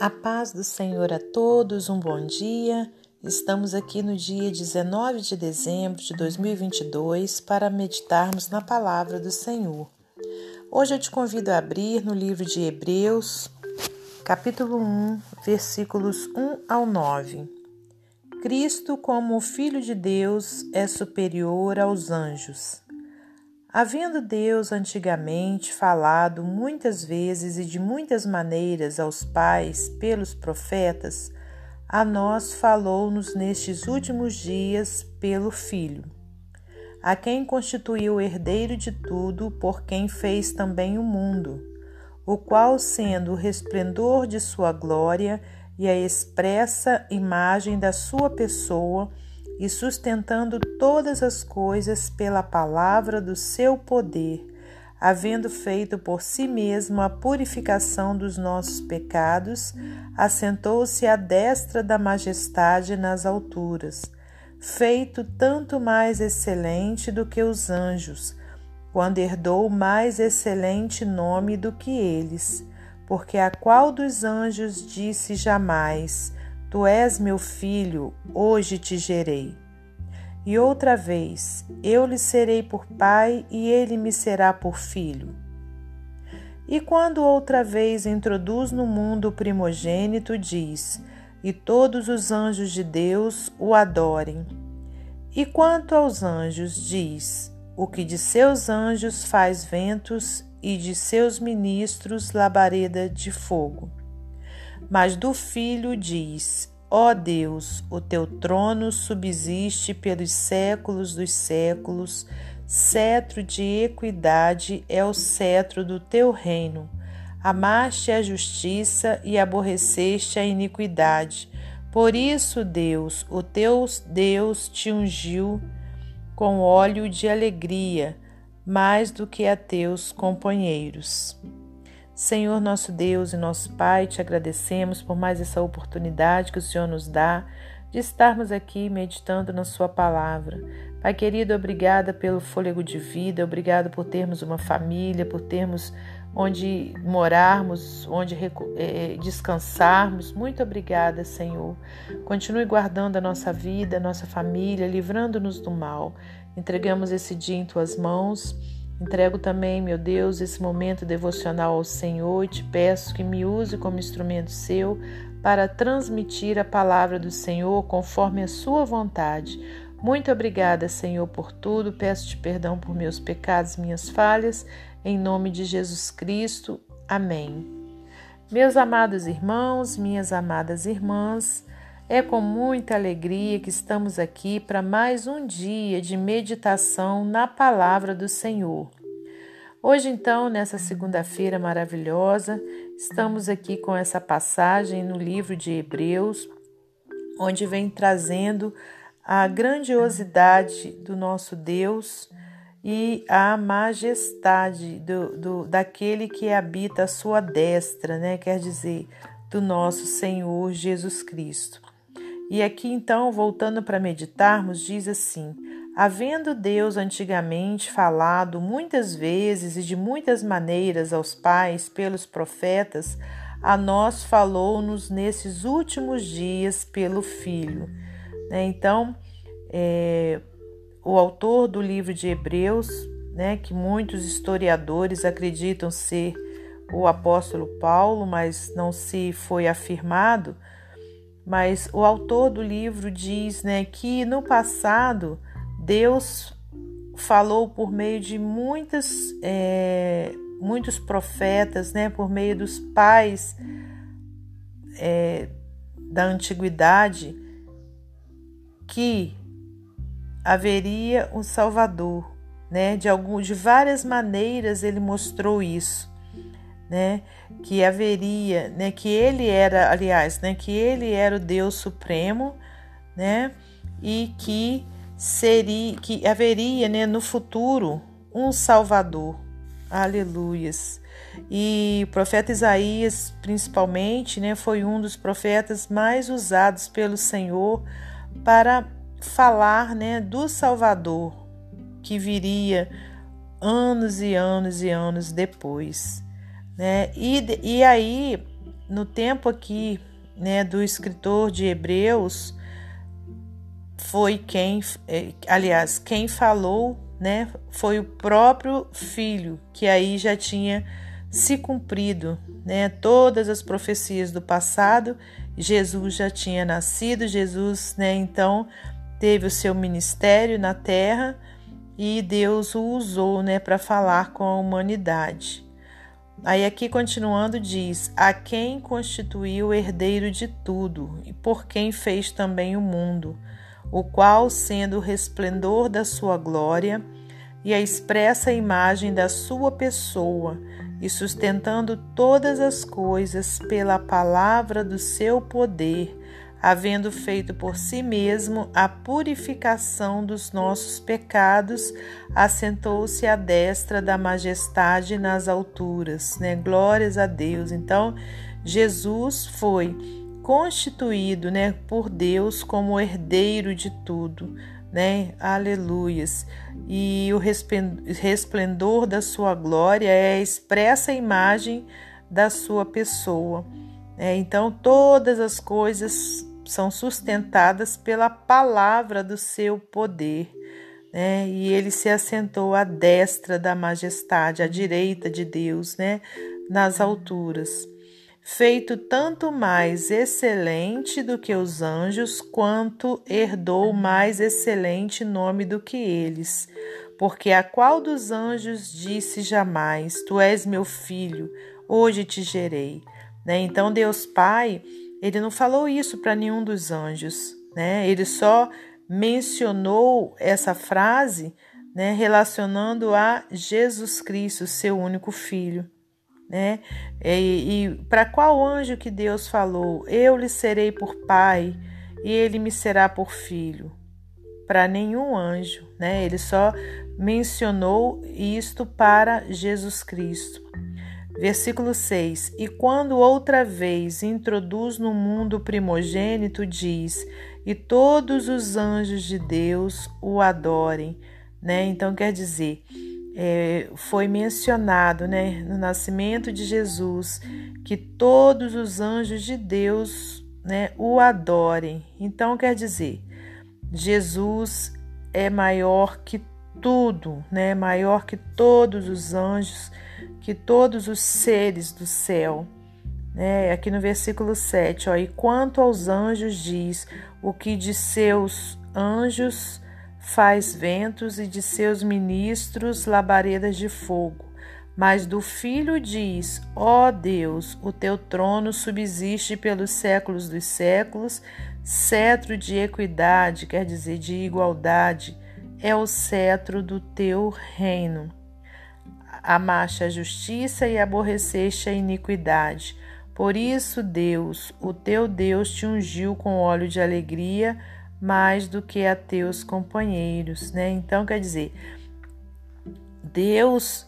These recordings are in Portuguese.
A paz do Senhor a todos, um bom dia. Estamos aqui no dia 19 de dezembro de 2022 para meditarmos na palavra do Senhor. Hoje eu te convido a abrir no livro de Hebreus, capítulo 1, versículos 1 ao 9. Cristo, como o Filho de Deus, é superior aos anjos. Havendo Deus antigamente falado muitas vezes e de muitas maneiras aos pais pelos profetas, a nós falou-nos nestes últimos dias pelo Filho, a quem constituiu herdeiro de tudo, por quem fez também o mundo, o qual, sendo o resplendor de sua glória e a expressa imagem da sua pessoa, e sustentando todas as coisas pela palavra do seu poder, havendo feito por si mesmo a purificação dos nossos pecados, assentou-se à destra da majestade nas alturas, feito tanto mais excelente do que os anjos, quando herdou mais excelente nome do que eles, porque a qual dos anjos disse jamais: Tu és meu filho, hoje te gerei. E outra vez, eu lhe serei por pai e ele me será por filho. E quando outra vez introduz no mundo o primogênito, diz: E todos os anjos de Deus o adorem. E quanto aos anjos, diz: O que de seus anjos faz ventos e de seus ministros labareda de fogo. Mas do filho diz: Ó Deus, o teu trono subsiste pelos séculos dos séculos, cetro de equidade é o cetro do teu reino. Amaste a justiça e aborreceste a iniquidade. Por isso, Deus, o teu Deus, te ungiu com óleo de alegria, mais do que a teus companheiros. Senhor nosso Deus e nosso Pai, te agradecemos por mais essa oportunidade que o Senhor nos dá de estarmos aqui meditando na Sua palavra. Pai querido, obrigada pelo fôlego de vida, obrigado por termos uma família, por termos onde morarmos, onde é, descansarmos. Muito obrigada, Senhor. Continue guardando a nossa vida, a nossa família, livrando-nos do mal. Entregamos esse dia em tuas mãos Entrego também, meu Deus, esse momento devocional ao Senhor e te peço que me use como instrumento seu para transmitir a palavra do Senhor conforme a sua vontade. Muito obrigada, Senhor, por tudo. Peço-te perdão por meus pecados, minhas falhas. Em nome de Jesus Cristo. Amém. Meus amados irmãos, minhas amadas irmãs, é com muita alegria que estamos aqui para mais um dia de meditação na palavra do Senhor. Hoje, então, nessa segunda-feira maravilhosa, estamos aqui com essa passagem no livro de Hebreus, onde vem trazendo a grandiosidade do nosso Deus e a majestade do, do, daquele que habita a sua destra, né? quer dizer, do nosso Senhor Jesus Cristo. E aqui então, voltando para meditarmos, diz assim: Havendo Deus antigamente falado muitas vezes e de muitas maneiras aos pais pelos profetas, a nós falou-nos nesses últimos dias pelo Filho. Né? Então, é, o autor do livro de Hebreus, né, que muitos historiadores acreditam ser o apóstolo Paulo, mas não se foi afirmado, mas o autor do livro diz né, que no passado Deus falou por meio de muitas, é, muitos profetas, né, por meio dos pais é, da antiguidade, que haveria um Salvador, né? De algum, de várias maneiras ele mostrou isso né, que haveria, né, que ele era, aliás, né, que ele era o Deus supremo, né, e que seria, que haveria, né, no futuro um Salvador. Aleluias. E o profeta Isaías, principalmente, né, foi um dos profetas mais usados pelo Senhor para falar, né, do Salvador que viria anos e anos e anos depois. Né? E, e aí, no tempo aqui, né, do escritor de Hebreus, foi quem, é, aliás, quem falou, né, foi o próprio filho, que aí já tinha se cumprido, né, todas as profecias do passado, Jesus já tinha nascido, Jesus, né, então teve o seu ministério na terra e Deus o usou, né, para falar com a humanidade. Aí aqui continuando diz: a quem constituiu herdeiro de tudo e por quem fez também o mundo o qual, sendo o resplendor da sua glória e a expressa imagem da sua pessoa, e sustentando todas as coisas pela palavra do seu poder, havendo feito por si mesmo a purificação dos nossos pecados, assentou-se à destra da majestade nas alturas, né? Glórias a Deus. Então, Jesus foi constituído, né, por Deus como herdeiro de tudo, né? Aleluias. E o resplendor da sua glória é a expressa imagem da sua pessoa. É, então, todas as coisas são sustentadas pela palavra do seu poder. Né? E ele se assentou à destra da majestade, à direita de Deus, né? nas alturas feito tanto mais excelente do que os anjos, quanto herdou mais excelente nome do que eles. Porque a qual dos anjos disse jamais: Tu és meu filho, hoje te gerei. Né? Então, Deus Pai, ele não falou isso para nenhum dos anjos, né? ele só mencionou essa frase né, relacionando a Jesus Cristo, seu único filho né? E, e para qual anjo que Deus falou: Eu lhe serei por pai e ele me será por filho? Para nenhum anjo, né? Ele só mencionou isto para Jesus Cristo. Versículo 6: E quando outra vez introduz no mundo primogênito, diz: E todos os anjos de Deus o adorem. Né? Então quer dizer, é, foi mencionado né, no nascimento de Jesus que todos os anjos de Deus né, o adorem. Então, quer dizer, Jesus é maior que tudo, né, maior que todos os anjos, que todos os seres do céu. Né? Aqui no versículo 7, ó, e quanto aos anjos diz, o que de seus anjos faz ventos e de seus ministros labaredas de fogo. Mas do Filho diz: Ó Deus, o teu trono subsiste pelos séculos dos séculos, cetro de equidade, quer dizer, de igualdade, é o cetro do teu reino. Amaste a justiça e aborreceste a iniquidade. Por isso, Deus, o teu Deus, te ungiu com óleo de alegria mais do que a teus companheiros, né? Então quer dizer, Deus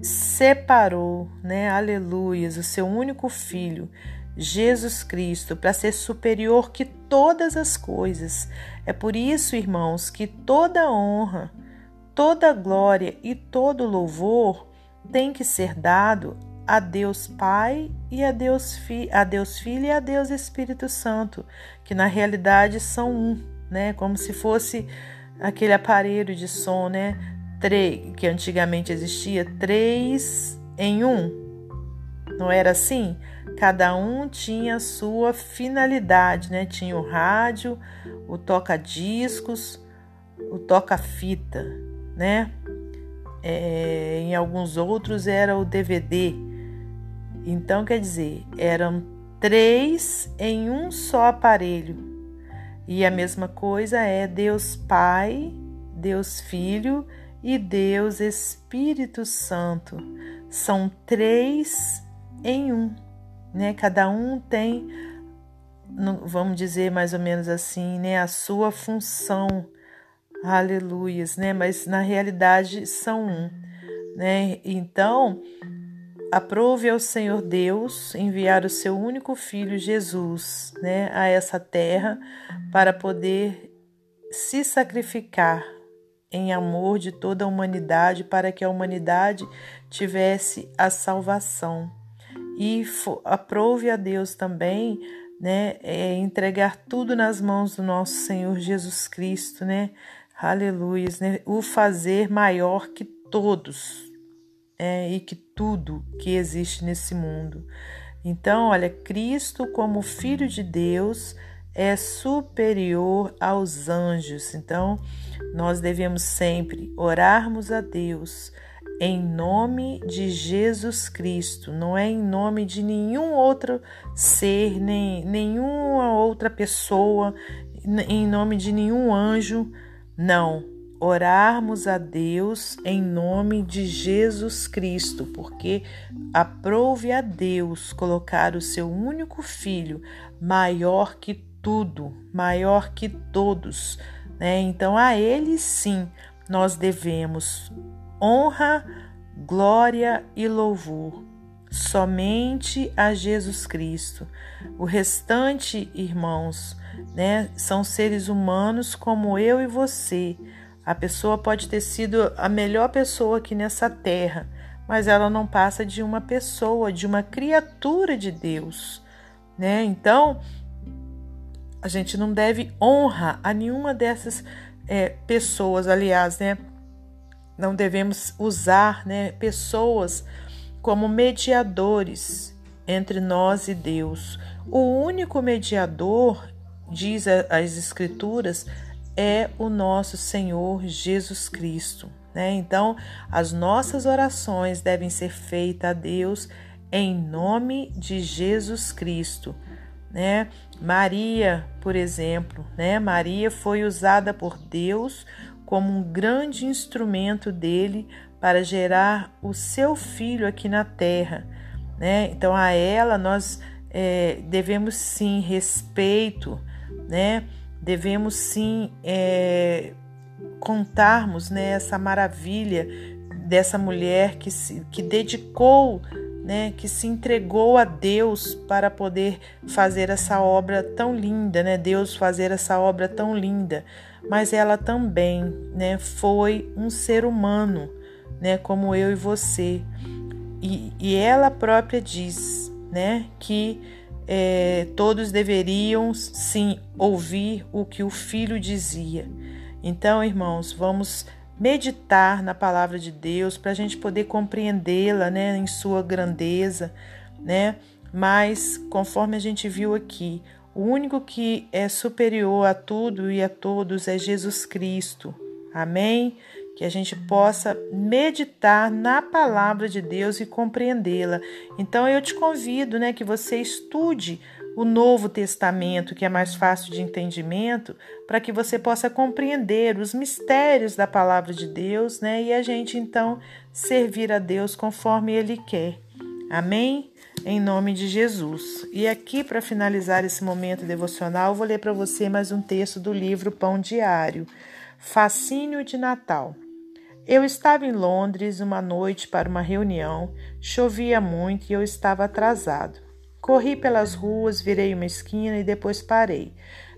separou, né? Aleluias, o seu único filho, Jesus Cristo, para ser superior que todas as coisas. É por isso, irmãos, que toda honra, toda glória e todo louvor tem que ser dado a Deus Pai e a Deus, Fi, a Deus Filho e a Deus Espírito Santo, que na realidade são um, né? Como se fosse aquele aparelho de som, né? Três, que antigamente existia, três em um. Não era assim? Cada um tinha sua finalidade, né? Tinha o rádio, o toca-discos, o toca-fita, né? É, em alguns outros era o DVD então, quer dizer, eram três em um só aparelho. E a mesma coisa é Deus Pai, Deus Filho e Deus Espírito Santo. São três em um, né? Cada um tem, vamos dizer mais ou menos assim, né? A sua função. Aleluias, né? Mas na realidade são um, né? Então, Aprove ao Senhor Deus enviar o seu único filho Jesus, né, a essa terra para poder se sacrificar em amor de toda a humanidade para que a humanidade tivesse a salvação. e aprove a Deus também, né, é, entregar tudo nas mãos do nosso Senhor Jesus Cristo, né, aleluia, né, o fazer maior que todos é, e que tudo que existe nesse mundo. Então, olha, Cristo como Filho de Deus é superior aos anjos. Então, nós devemos sempre orarmos a Deus em nome de Jesus Cristo, não é em nome de nenhum outro ser, nem nenhuma outra pessoa, em nome de nenhum anjo, não. Orarmos a Deus em nome de Jesus Cristo, porque aprove a Deus colocar o seu único filho maior que tudo, maior que todos, né? Então a ele sim nós devemos honra, glória e louvor somente a Jesus Cristo. O restante, irmãos, né, são seres humanos como eu e você. A pessoa pode ter sido a melhor pessoa aqui nessa terra, mas ela não passa de uma pessoa, de uma criatura de Deus, né? Então, a gente não deve honra a nenhuma dessas é, pessoas, aliás, né? Não devemos usar né, pessoas como mediadores entre nós e Deus. O único mediador, diz as Escrituras, é o nosso Senhor Jesus Cristo. Né? Então, as nossas orações devem ser feitas a Deus em nome de Jesus Cristo. Né? Maria, por exemplo, né? Maria foi usada por Deus como um grande instrumento dele para gerar o seu filho aqui na terra. Né? Então, a ela nós é, devemos sim respeito, né? devemos sim é, contarmos né, essa maravilha dessa mulher que, se, que dedicou, né, que se entregou a Deus para poder fazer essa obra tão linda, né? Deus fazer essa obra tão linda mas ela também, né, foi um ser humano, né, como eu e você. E, e ela própria diz, né, que é, todos deveriam sim ouvir o que o filho dizia. Então, irmãos, vamos meditar na palavra de Deus para a gente poder compreendê-la, né, em sua grandeza, né? Mas conforme a gente viu aqui, o único que é superior a tudo e a todos é Jesus Cristo. Amém? Que a gente possa meditar na palavra de Deus e compreendê-la. Então eu te convido, né, que você estude o Novo Testamento, que é mais fácil de entendimento, para que você possa compreender os mistérios da palavra de Deus, né? E a gente então servir a Deus conforme ele quer. Amém? em nome de Jesus. E aqui, para finalizar esse momento devocional, vou ler para você mais um texto do livro Pão Diário, Fascínio de Natal. Eu estava em Londres uma noite para uma reunião, chovia muito e eu estava atrasado. Corri pelas ruas, virei uma esquina e depois parei.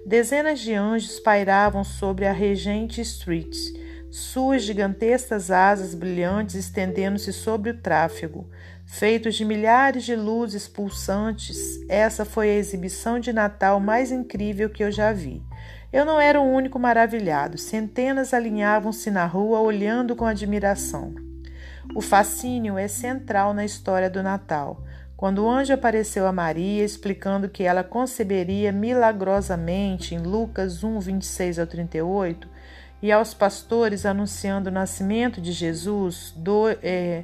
Dezenas de anjos pairavam sobre a Regent Street, suas gigantescas asas brilhantes estendendo-se sobre o tráfego. Feitos de milhares de luzes pulsantes, essa foi a exibição de Natal mais incrível que eu já vi. Eu não era o único maravilhado, centenas alinhavam-se na rua olhando com admiração. O fascínio é central na história do Natal. Quando o anjo apareceu a Maria, explicando que ela conceberia milagrosamente em Lucas 1, 26 ao 38, e aos pastores anunciando o nascimento de Jesus, do, é,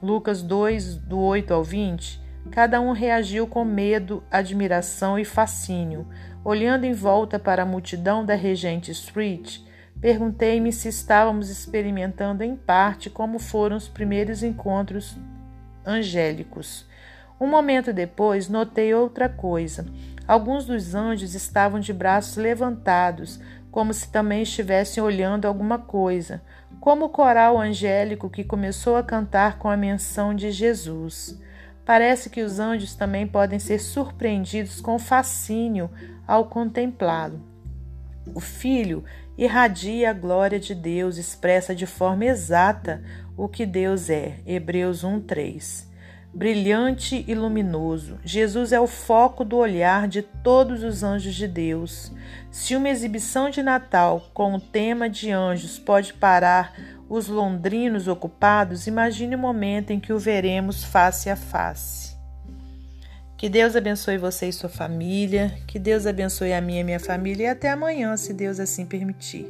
Lucas 2, do 8 ao 20, cada um reagiu com medo, admiração e fascínio. Olhando em volta para a multidão da Regente Street, perguntei-me se estávamos experimentando em parte como foram os primeiros encontros angélicos. Um momento depois, notei outra coisa. Alguns dos anjos estavam de braços levantados, como se também estivessem olhando alguma coisa como o coral angélico que começou a cantar com a menção de Jesus. Parece que os anjos também podem ser surpreendidos com fascínio ao contemplá-lo. O Filho irradia a glória de Deus, expressa de forma exata o que Deus é. Hebreus 1:3. brilhante e luminoso. Jesus é o foco do olhar de todos os anjos de Deus. Se uma exibição de Natal com o tema de anjos pode parar os londrinos ocupados, imagine o momento em que o veremos face a face. Que Deus abençoe você e sua família, que Deus abençoe a minha e minha família e até amanhã, se Deus assim permitir.